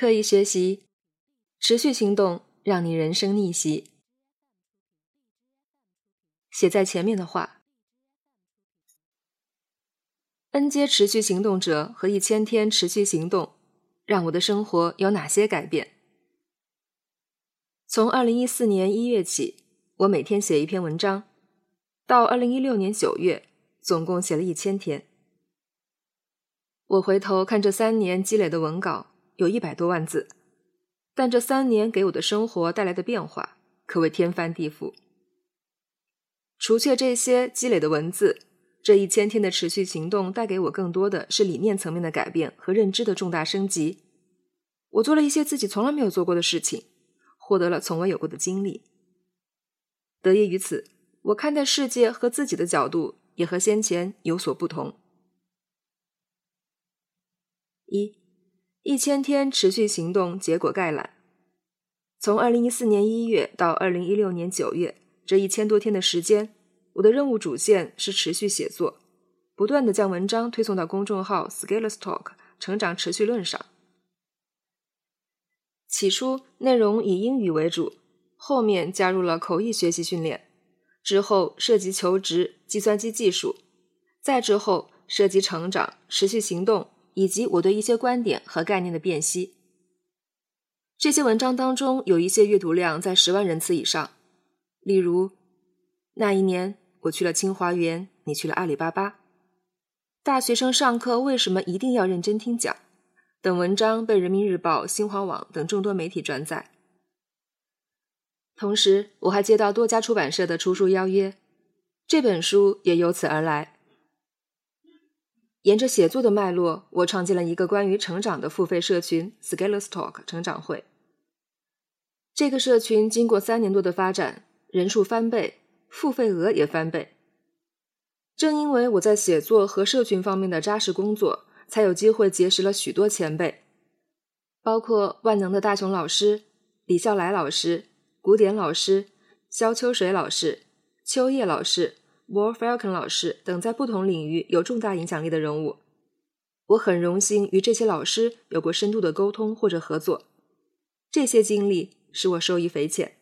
刻意学习，持续行动，让你人生逆袭。写在前面的话：N 阶持续行动者和一千天持续行动，让我的生活有哪些改变？从二零一四年一月起，我每天写一篇文章，到二零一六年九月，总共写了一千天。我回头看这三年积累的文稿。有一百多万字，但这三年给我的生活带来的变化可谓天翻地覆。除却这些积累的文字，这一千天的持续行动带给我更多的是理念层面的改变和认知的重大升级。我做了一些自己从来没有做过的事情，获得了从未有过的经历。得益于此，我看待世界和自己的角度也和先前有所不同。一。一千天持续行动结果概览：从二零一四年一月到二零一六年九月，这一千多天的时间，我的任务主线是持续写作，不断的将文章推送到公众号 Scalers Talk 成长持续论上。起初内容以英语为主，后面加入了口译学习训练，之后涉及求职、计算机技术，再之后涉及成长、持续行动。以及我对一些观点和概念的辨析。这些文章当中有一些阅读量在十万人次以上，例如那一年我去了清华园，你去了阿里巴巴。大学生上课为什么一定要认真听讲？等文章被人民日报、新华网等众多媒体转载。同时，我还接到多家出版社的出书邀约，这本书也由此而来。沿着写作的脉络，我创建了一个关于成长的付费社群 ——Scalestalk 成长会。这个社群经过三年多的发展，人数翻倍，付费额也翻倍。正因为我在写作和社群方面的扎实工作，才有机会结识了许多前辈，包括万能的大熊老师、李笑来老师、古典老师、肖秋水老师、秋叶老师。War Falcon 老师等在不同领域有重大影响力的人物，我很荣幸与这些老师有过深度的沟通或者合作，这些经历使我受益匪浅。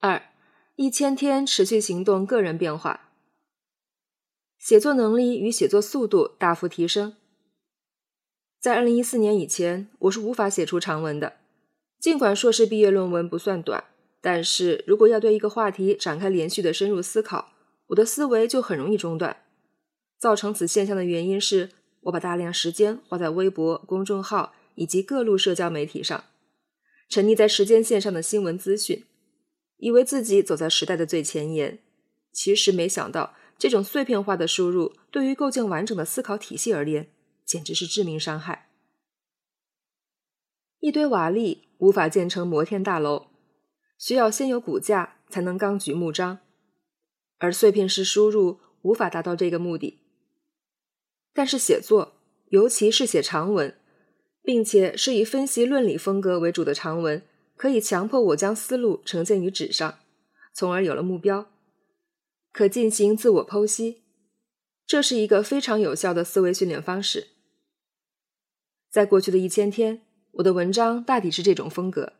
二，一千天持续行动，个人变化，写作能力与写作速度大幅提升。在二零一四年以前，我是无法写出长文的，尽管硕士毕业论文不算短。但是如果要对一个话题展开连续的深入思考，我的思维就很容易中断。造成此现象的原因是我把大量时间花在微博、公众号以及各路社交媒体上，沉溺在时间线上的新闻资讯，以为自己走在时代的最前沿。其实没想到，这种碎片化的输入对于构建完整的思考体系而言，简直是致命伤害。一堆瓦砾无法建成摩天大楼。需要先有骨架才能纲举目张，而碎片式输入无法达到这个目的。但是写作，尤其是写长文，并且是以分析论理风格为主的长文，可以强迫我将思路呈现于纸上，从而有了目标，可进行自我剖析。这是一个非常有效的思维训练方式。在过去的一千天，我的文章大抵是这种风格。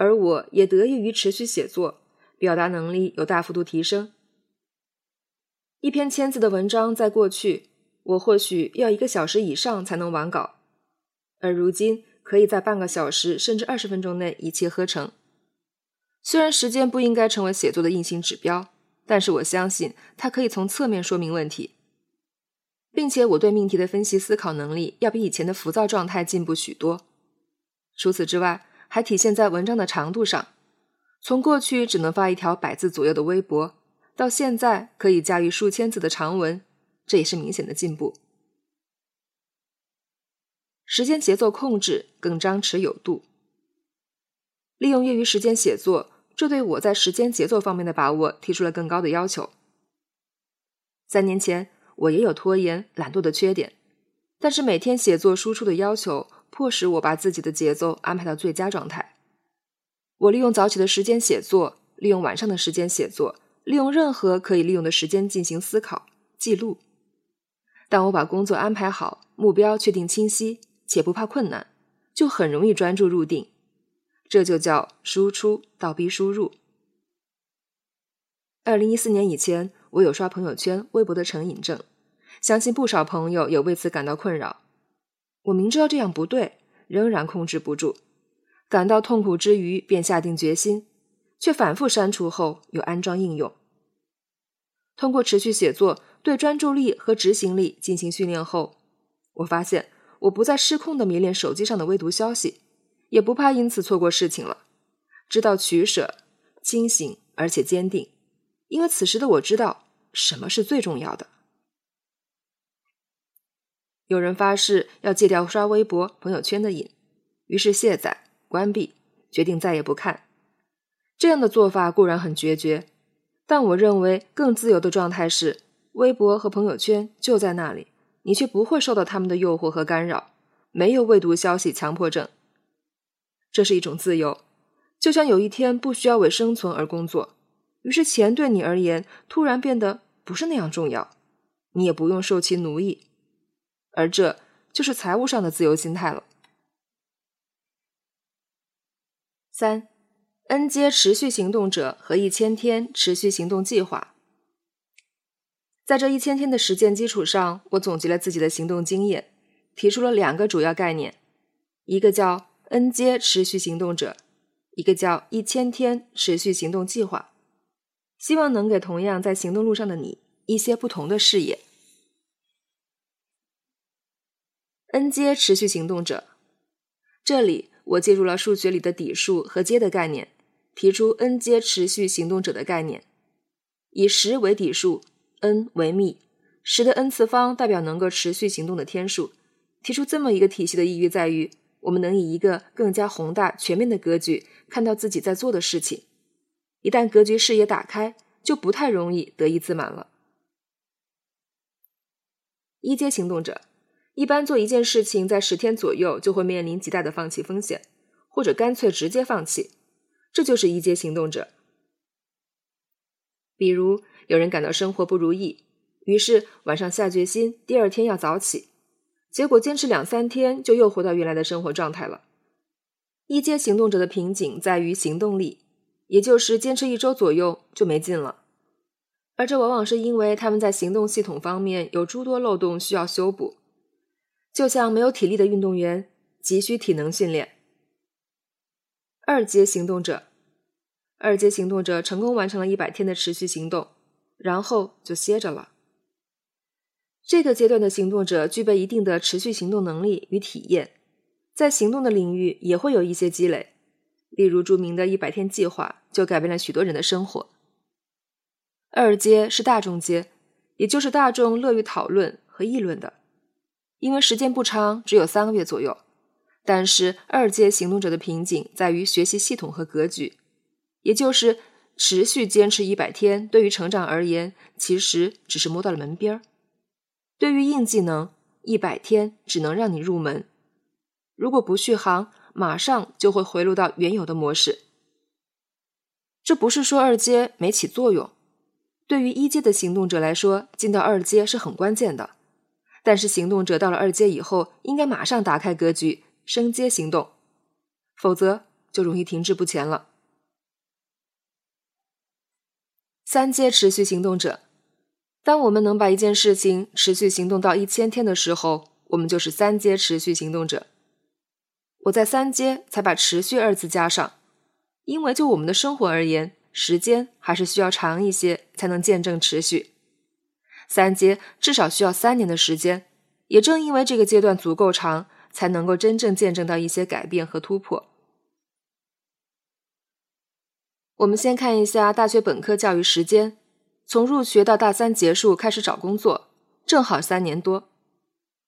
而我也得益于持续写作，表达能力有大幅度提升。一篇千字的文章，在过去我或许要一个小时以上才能完稿，而如今可以在半个小时甚至二十分钟内一气呵成。虽然时间不应该成为写作的硬性指标，但是我相信它可以从侧面说明问题，并且我对命题的分析思考能力要比以前的浮躁状态进步许多。除此之外，还体现在文章的长度上，从过去只能发一条百字左右的微博，到现在可以驾驭数千字的长文，这也是明显的进步。时间节奏控制更张弛有度，利用业余时间写作，这对我在时间节奏方面的把握提出了更高的要求。三年前我也有拖延、懒惰的缺点，但是每天写作输出的要求。迫使我把自己的节奏安排到最佳状态。我利用早起的时间写作，利用晚上的时间写作，利用任何可以利用的时间进行思考、记录。当我把工作安排好，目标确定清晰，且不怕困难，就很容易专注入定。这就叫输出倒逼输入。二零一四年以前，我有刷朋友圈、微博的成瘾症，相信不少朋友有为此感到困扰。我明知道这样不对，仍然控制不住，感到痛苦之余，便下定决心，却反复删除后又安装应用。通过持续写作，对专注力和执行力进行训练后，我发现我不再失控的迷恋手机上的微读消息，也不怕因此错过事情了。知道取舍，清醒而且坚定，因为此时的我知道什么是最重要的。有人发誓要戒掉刷微博、朋友圈的瘾，于是卸载、关闭，决定再也不看。这样的做法固然很决绝，但我认为更自由的状态是：微博和朋友圈就在那里，你却不会受到他们的诱惑和干扰，没有未读消息强迫症。这是一种自由，就像有一天不需要为生存而工作，于是钱对你而言突然变得不是那样重要，你也不用受其奴役。而这就是财务上的自由心态了。三，N 阶持续行动者和一千天持续行动计划。在这一千天的实践基础上，我总结了自己的行动经验，提出了两个主要概念：一个叫 N 阶持续行动者，一个叫一千天持续行动计划。希望能给同样在行动路上的你一些不同的视野。N 阶持续行动者，这里我借入了数学里的底数和阶的概念，提出 N 阶持续行动者的概念。以十为底数，n 为幂，十的 n 次方代表能够持续行动的天数。提出这么一个体系的意义在于，我们能以一个更加宏大、全面的格局看到自己在做的事情。一旦格局视野打开，就不太容易得意自满了。一阶行动者。一般做一件事情，在十天左右就会面临极大的放弃风险，或者干脆直接放弃，这就是一阶行动者。比如，有人感到生活不如意，于是晚上下决心第二天要早起，结果坚持两三天就又回到原来的生活状态了。一阶行动者的瓶颈在于行动力，也就是坚持一周左右就没劲了，而这往往是因为他们在行动系统方面有诸多漏洞需要修补。就像没有体力的运动员，急需体能训练。二阶行动者，二阶行动者成功完成了一百天的持续行动，然后就歇着了。这个阶段的行动者具备一定的持续行动能力与体验，在行动的领域也会有一些积累，例如著名的一百天计划就改变了许多人的生活。二阶是大众阶，也就是大众乐于讨论和议论的。因为时间不长，只有三个月左右，但是二阶行动者的瓶颈在于学习系统和格局，也就是持续坚持一百天，对于成长而言，其实只是摸到了门边儿。对于硬技能，一百天只能让你入门，如果不续航，马上就会回落到原有的模式。这不是说二阶没起作用，对于一阶的行动者来说，进到二阶是很关键的。但是行动者到了二阶以后，应该马上打开格局，升阶行动，否则就容易停滞不前了。三阶持续行动者，当我们能把一件事情持续行动到一千天的时候，我们就是三阶持续行动者。我在三阶才把“持续”二字加上，因为就我们的生活而言，时间还是需要长一些才能见证持续。三阶至少需要三年的时间，也正因为这个阶段足够长，才能够真正见证到一些改变和突破。我们先看一下大学本科教育时间，从入学到大三结束开始找工作，正好三年多。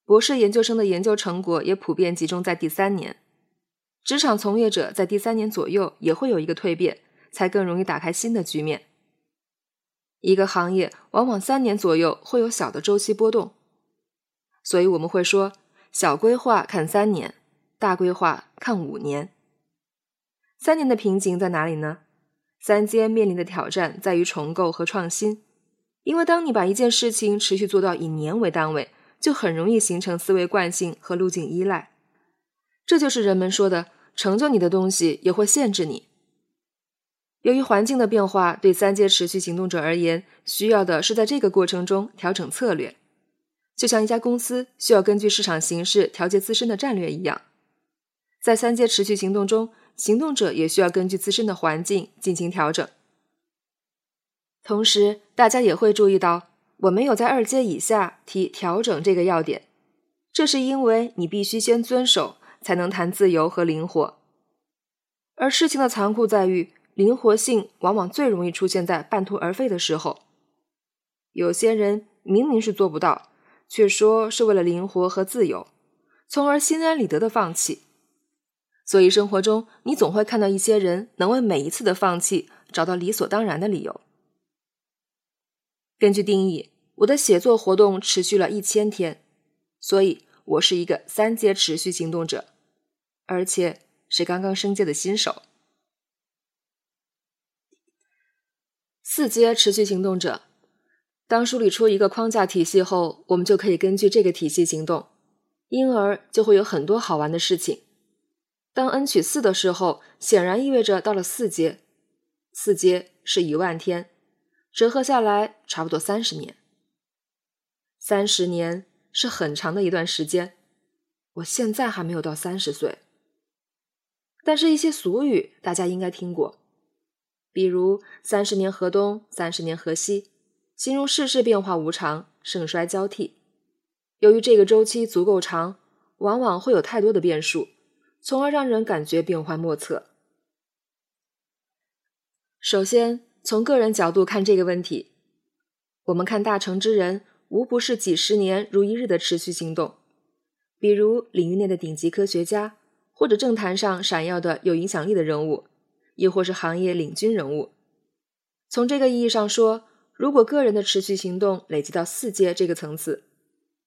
博士研究生的研究成果也普遍集中在第三年。职场从业者在第三年左右也会有一个蜕变，才更容易打开新的局面。一个行业往往三年左右会有小的周期波动，所以我们会说小规划看三年，大规划看五年。三年的瓶颈在哪里呢？三阶面临的挑战在于重构和创新，因为当你把一件事情持续做到以年为单位，就很容易形成思维惯性和路径依赖，这就是人们说的成就你的东西也会限制你。由于环境的变化，对三阶持续行动者而言，需要的是在这个过程中调整策略，就像一家公司需要根据市场形势调节自身的战略一样。在三阶持续行动中，行动者也需要根据自身的环境进行调整。同时，大家也会注意到，我没有在二阶以下提调整这个要点，这是因为你必须先遵守，才能谈自由和灵活。而事情的残酷在于。灵活性往往最容易出现在半途而废的时候。有些人明明是做不到，却说是为了灵活和自由，从而心安理得的放弃。所以生活中你总会看到一些人能为每一次的放弃找到理所当然的理由。根据定义，我的写作活动持续了一千天，所以我是一个三阶持续行动者，而且是刚刚升阶的新手。四阶持续行动者，当梳理出一个框架体系后，我们就可以根据这个体系行动，因而就会有很多好玩的事情。当 n 取四的时候，显然意味着到了四阶，四阶是一万天，折合下来差不多三十年。三十年是很长的一段时间，我现在还没有到三十岁，但是一些俗语大家应该听过。比如“三十年河东，三十年河西”，形容世事变化无常、盛衰交替。由于这个周期足够长，往往会有太多的变数，从而让人感觉变幻莫测。首先，从个人角度看这个问题，我们看大成之人，无不是几十年如一日的持续行动，比如领域内的顶级科学家，或者政坛上闪耀的有影响力的人物。亦或是行业领军人物。从这个意义上说，如果个人的持续行动累积到四阶这个层次，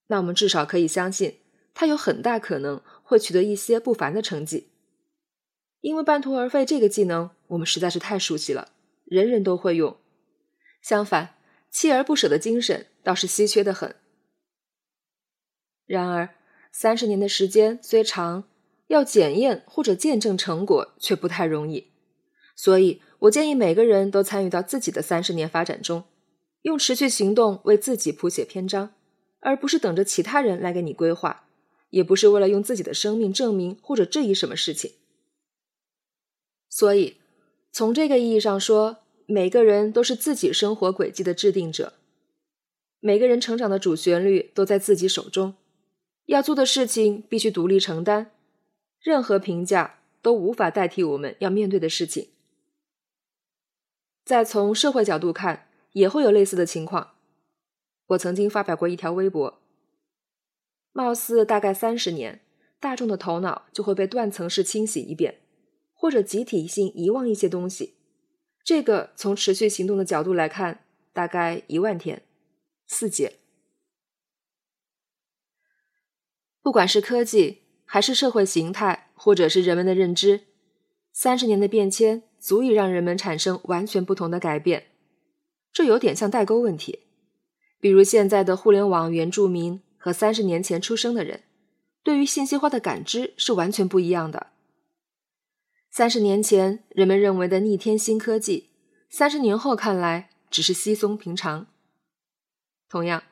那我们至少可以相信，他有很大可能会取得一些不凡的成绩。因为半途而废这个技能，我们实在是太熟悉了，人人都会用。相反，锲而不舍的精神倒是稀缺的很。然而，三十年的时间虽长，要检验或者见证成果却不太容易。所以，我建议每个人都参与到自己的三十年发展中，用持续行动为自己谱写篇章，而不是等着其他人来给你规划，也不是为了用自己的生命证明或者质疑什么事情。所以，从这个意义上说，每个人都是自己生活轨迹的制定者，每个人成长的主旋律都在自己手中，要做的事情必须独立承担，任何评价都无法代替我们要面对的事情。再从社会角度看，也会有类似的情况。我曾经发表过一条微博，貌似大概三十年，大众的头脑就会被断层式清洗一遍，或者集体性遗忘一些东西。这个从持续行动的角度来看，大概一万天，四节。不管是科技，还是社会形态，或者是人们的认知，三十年的变迁。足以让人们产生完全不同的改变，这有点像代沟问题。比如现在的互联网原住民和三十年前出生的人，对于信息化的感知是完全不一样的。三十年前人们认为的逆天新科技，三十年后看来只是稀松平常。同样，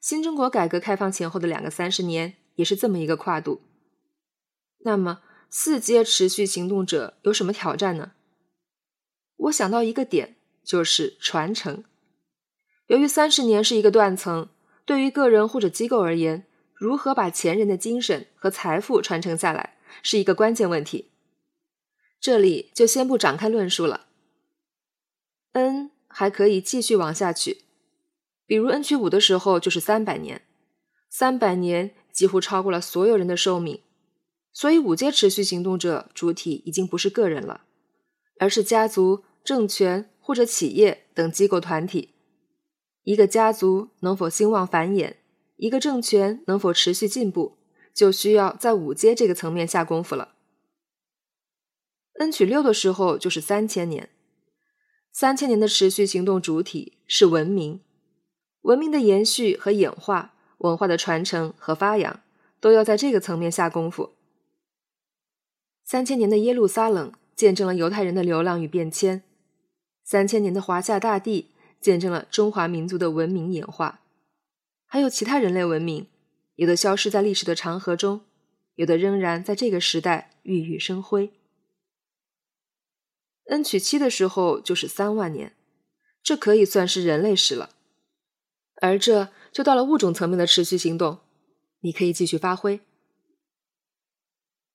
新中国改革开放前后的两个三十年也是这么一个跨度。那么，四阶持续行动者有什么挑战呢？我想到一个点，就是传承。由于三十年是一个断层，对于个人或者机构而言，如何把前人的精神和财富传承下来，是一个关键问题。这里就先不展开论述了。n 还可以继续往下去，比如 n 取五的时候就是三百年，三百年几乎超过了所有人的寿命，所以五阶持续行动者主体已经不是个人了。而是家族、政权或者企业等机构团体。一个家族能否兴旺繁衍，一个政权能否持续进步，就需要在五阶这个层面下功夫了。n 取六的时候就是三千年，三千年的持续行动主体是文明，文明的延续和演化，文化的传承和发扬，都要在这个层面下功夫。三千年的耶路撒冷见证了犹太人的流浪与变迁，三千年的华夏大地见证了中华民族的文明演化。还有其他人类文明，有的消失在历史的长河中，有的仍然在这个时代熠熠生辉。N 取七的时候就是三万年，这可以算是人类史了。而这就到了物种层面的持续行动，你可以继续发挥。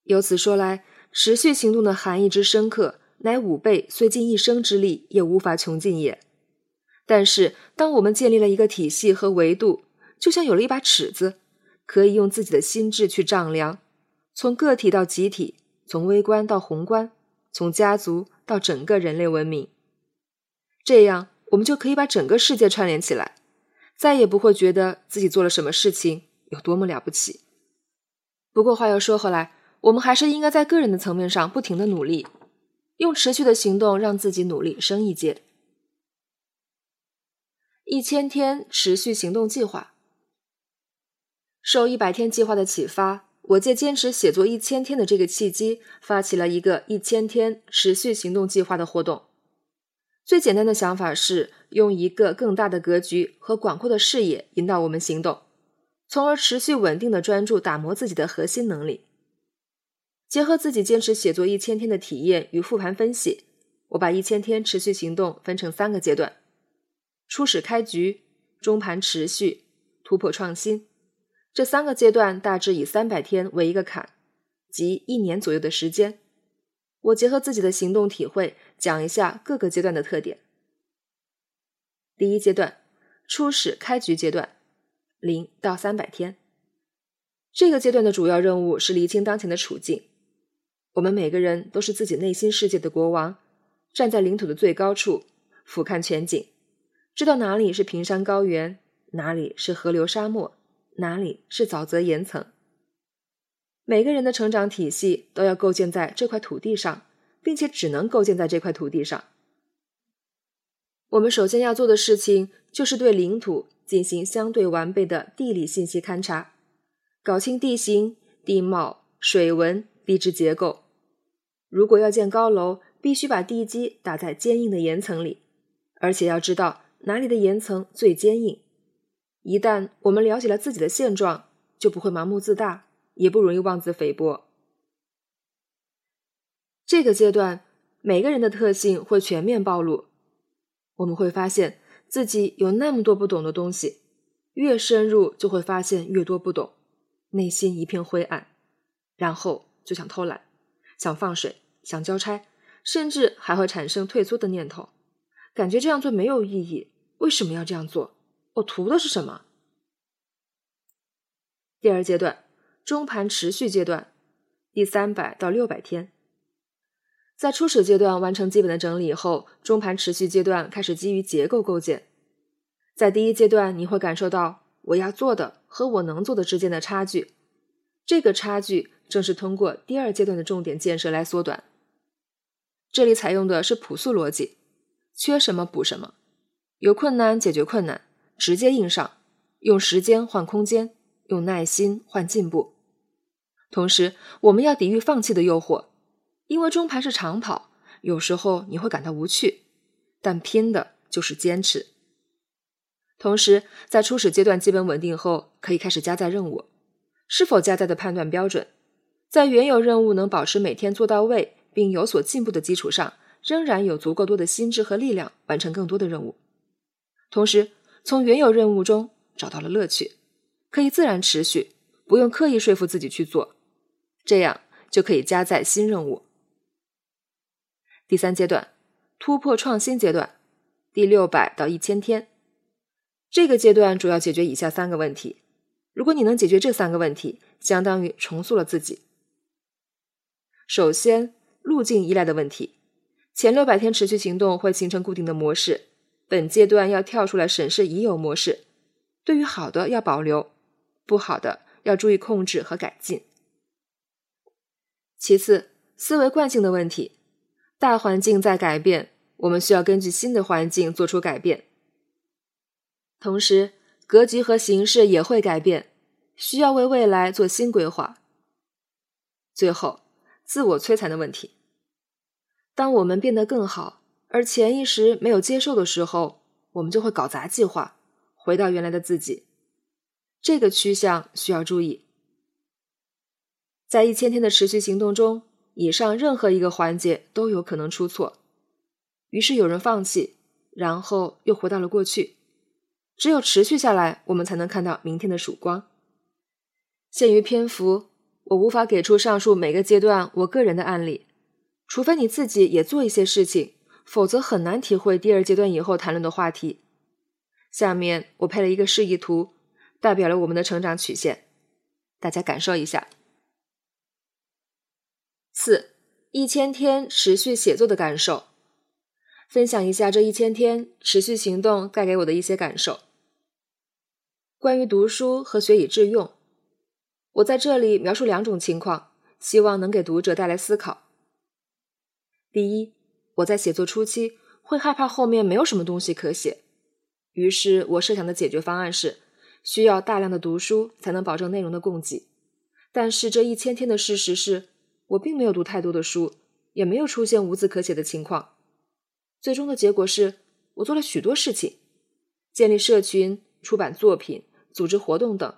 由此说来，持续行动的含义之深刻，乃五倍虽尽一生之力也无法穷尽也。但是，当我们建立了一个体系和维度，就像有了一把尺子，可以用自己的心智去丈量，从个体到集体，从微观到宏观，从家族。到整个人类文明，这样我们就可以把整个世界串联起来，再也不会觉得自己做了什么事情有多么了不起。不过话又说回来，我们还是应该在个人的层面上不停的努力，用持续的行动让自己努力升一阶。一千天持续行动计划，受一百天计划的启发。我借坚持写作一千天的这个契机，发起了一个一千天持续行动计划的活动。最简单的想法是用一个更大的格局和广阔的视野引导我们行动，从而持续稳定的专注打磨自己的核心能力。结合自己坚持写作一千天的体验与复盘分析，我把一千天持续行动分成三个阶段：初始开局、中盘持续、突破创新。这三个阶段大致以三百天为一个坎，即一年左右的时间。我结合自己的行动体会，讲一下各个阶段的特点。第一阶段，初始开局阶段，零到三百天。这个阶段的主要任务是厘清当前的处境。我们每个人都是自己内心世界的国王，站在领土的最高处，俯瞰全景，知道哪里是平山高原，哪里是河流沙漠。哪里是沼泽岩层？每个人的成长体系都要构建在这块土地上，并且只能构建在这块土地上。我们首先要做的事情就是对领土进行相对完备的地理信息勘察，搞清地形、地貌、水文、地质结构。如果要建高楼，必须把地基打在坚硬的岩层里，而且要知道哪里的岩层最坚硬。一旦我们了解了自己的现状，就不会盲目自大，也不容易妄自菲薄。这个阶段，每个人的特性会全面暴露。我们会发现自己有那么多不懂的东西，越深入就会发现越多不懂，内心一片灰暗，然后就想偷懒，想放水，想交差，甚至还会产生退缩的念头，感觉这样做没有意义。为什么要这样做？我图的是什么？第二阶段，中盘持续阶段，第三百到六百天，在初始阶段完成基本的整理后，中盘持续阶段开始基于结构构建。在第一阶段，你会感受到我要做的和我能做的之间的差距，这个差距正是通过第二阶段的重点建设来缩短。这里采用的是朴素逻辑，缺什么补什么，有困难解决困难。直接硬上，用时间换空间，用耐心换进步。同时，我们要抵御放弃的诱惑，因为中盘是长跑，有时候你会感到无趣，但拼的就是坚持。同时，在初始阶段基本稳定后，可以开始加载任务。是否加载的判断标准，在原有任务能保持每天做到位并有所进步的基础上，仍然有足够多的心智和力量完成更多的任务。同时，从原有任务中找到了乐趣，可以自然持续，不用刻意说服自己去做，这样就可以加载新任务。第三阶段，突破创新阶段，第六百到一千天，这个阶段主要解决以下三个问题。如果你能解决这三个问题，相当于重塑了自己。首先，路径依赖的问题，前六百天持续行动会形成固定的模式。本阶段要跳出来审视已有模式，对于好的要保留，不好的要注意控制和改进。其次，思维惯性的问题，大环境在改变，我们需要根据新的环境做出改变，同时格局和形式也会改变，需要为未来做新规划。最后，自我摧残的问题。当我们变得更好，而潜意识没有接受的时候，我们就会搞砸计划，回到原来的自己。这个趋向需要注意。在一千天的持续行动中，以上任何一个环节都有可能出错，于是有人放弃，然后又回到了过去。只有持续下来，我们才能看到明天的曙光。限于篇幅，我无法给出上述每个阶段我个人的案例，除非你自己也做一些事情，否则很难体会第二阶段以后谈论的话题。下面我配了一个示意图，代表了我们的成长曲线，大家感受一下。四一千天持续写作的感受，分享一下这一千天持续行动带给我的一些感受。关于读书和学以致用，我在这里描述两种情况，希望能给读者带来思考。第一，我在写作初期会害怕后面没有什么东西可写，于是我设想的解决方案是需要大量的读书才能保证内容的供给。但是这一千天的事实是。我并没有读太多的书，也没有出现无字可写的情况。最终的结果是我做了许多事情，建立社群、出版作品、组织活动等，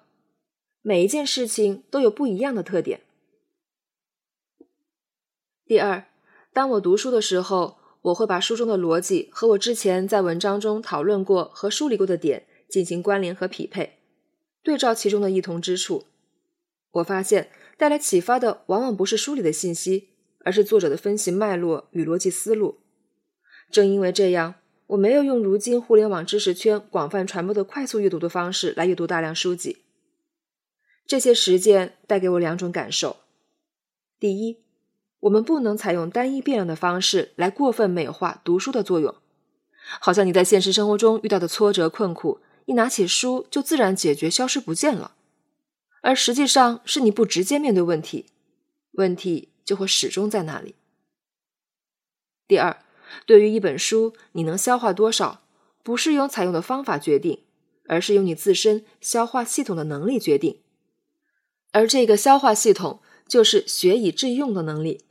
每一件事情都有不一样的特点。第二，当我读书的时候，我会把书中的逻辑和我之前在文章中讨论过和梳理过的点进行关联和匹配，对照其中的异同之处。我发现。带来启发的往往不是书里的信息，而是作者的分析脉络与逻辑思路。正因为这样，我没有用如今互联网知识圈广泛传播的快速阅读的方式来阅读大量书籍。这些实践带给我两种感受：第一，我们不能采用单一变量的方式来过分美化读书的作用，好像你在现实生活中遇到的挫折困苦，一拿起书就自然解决，消失不见了。而实际上是你不直接面对问题，问题就会始终在那里。第二，对于一本书，你能消化多少，不是由采用的方法决定，而是由你自身消化系统的能力决定。而这个消化系统就是学以致用的能力。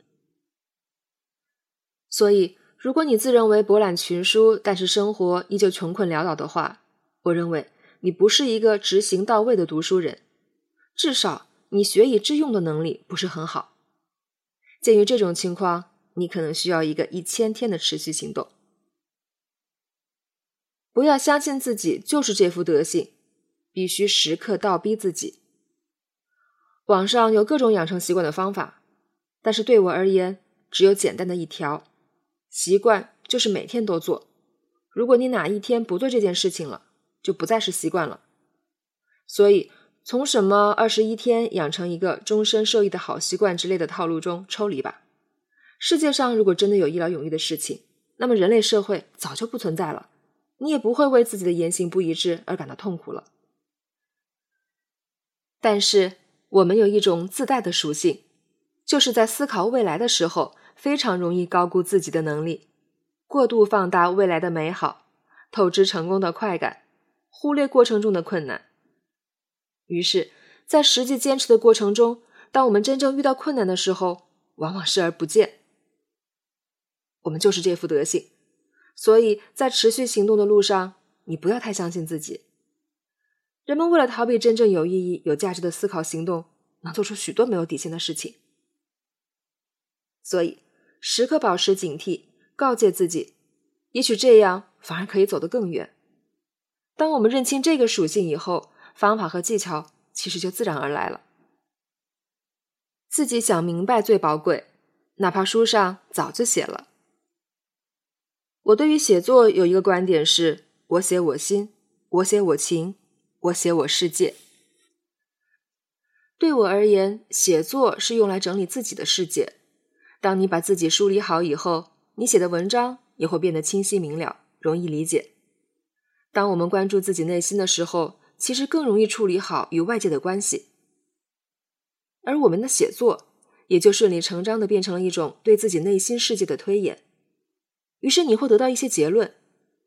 所以，如果你自认为博览群书，但是生活依旧穷困潦倒的话，我认为你不是一个执行到位的读书人。至少你学以致用的能力不是很好。鉴于这种情况，你可能需要一个一千天的持续行动。不要相信自己就是这副德行，必须时刻倒逼自己。网上有各种养成习惯的方法，但是对我而言，只有简单的一条：习惯就是每天都做。如果你哪一天不做这件事情了，就不再是习惯了。所以。从什么二十一天养成一个终身受益的好习惯之类的套路中抽离吧。世界上如果真的有一劳永逸的事情，那么人类社会早就不存在了，你也不会为自己的言行不一致而感到痛苦了。但是我们有一种自带的属性，就是在思考未来的时候，非常容易高估自己的能力，过度放大未来的美好，透支成功的快感，忽略过程中的困难。于是，在实际坚持的过程中，当我们真正遇到困难的时候，往往视而不见。我们就是这副德行，所以在持续行动的路上，你不要太相信自己。人们为了逃避真正有意义、有价值的思考行动，能做出许多没有底线的事情。所以，时刻保持警惕，告诫自己，也许这样反而可以走得更远。当我们认清这个属性以后，方法和技巧其实就自然而来了。自己想明白最宝贵，哪怕书上早就写了。我对于写作有一个观点是：我写我心，我写我情，我写我世界。对我而言，写作是用来整理自己的世界。当你把自己梳理好以后，你写的文章也会变得清晰明了，容易理解。当我们关注自己内心的时候，其实更容易处理好与外界的关系，而我们的写作也就顺理成章的变成了一种对自己内心世界的推演。于是你会得到一些结论，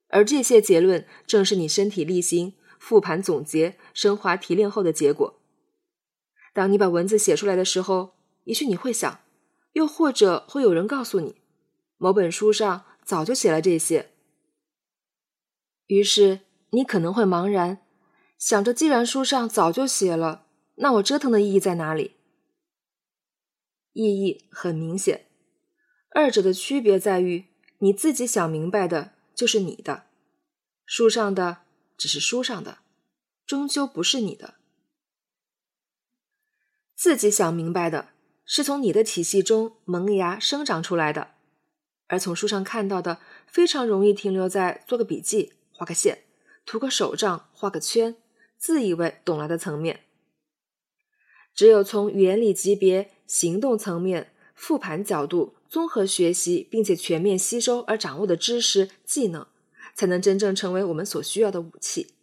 而这些结论正是你身体力行、复盘总结、升华提炼后的结果。当你把文字写出来的时候，也许你会想：又或者会有人告诉你，某本书上早就写了这些。于是你可能会茫然，想着既然书上早就写了，那我折腾的意义在哪里？意义很明显，二者的区别在于，你自己想明白的就是你的，书上的只是书上的，终究不是你的。自己想明白的是从你的体系中萌芽生长出来的，而从书上看到的非常容易停留在做个笔记、画个线、涂个手账、画个圈，自以为懂了的层面。只有从原理级别、行动层面、复盘角度综合学习，并且全面吸收而掌握的知识、技能，才能真正成为我们所需要的武器。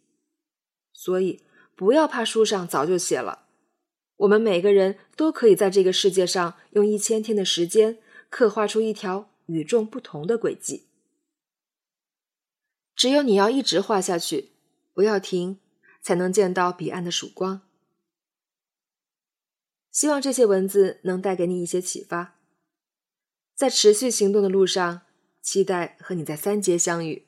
所以，不要怕书上早就写了，我们每个人都可以在这个世界上用一千天的时间，刻画出一条与众不同的轨迹。只有你要一直画下去，不要停，才能见到彼岸的曙光。希望这些文字能带给你一些启发，在持续行动的路上，期待和你在三阶相遇。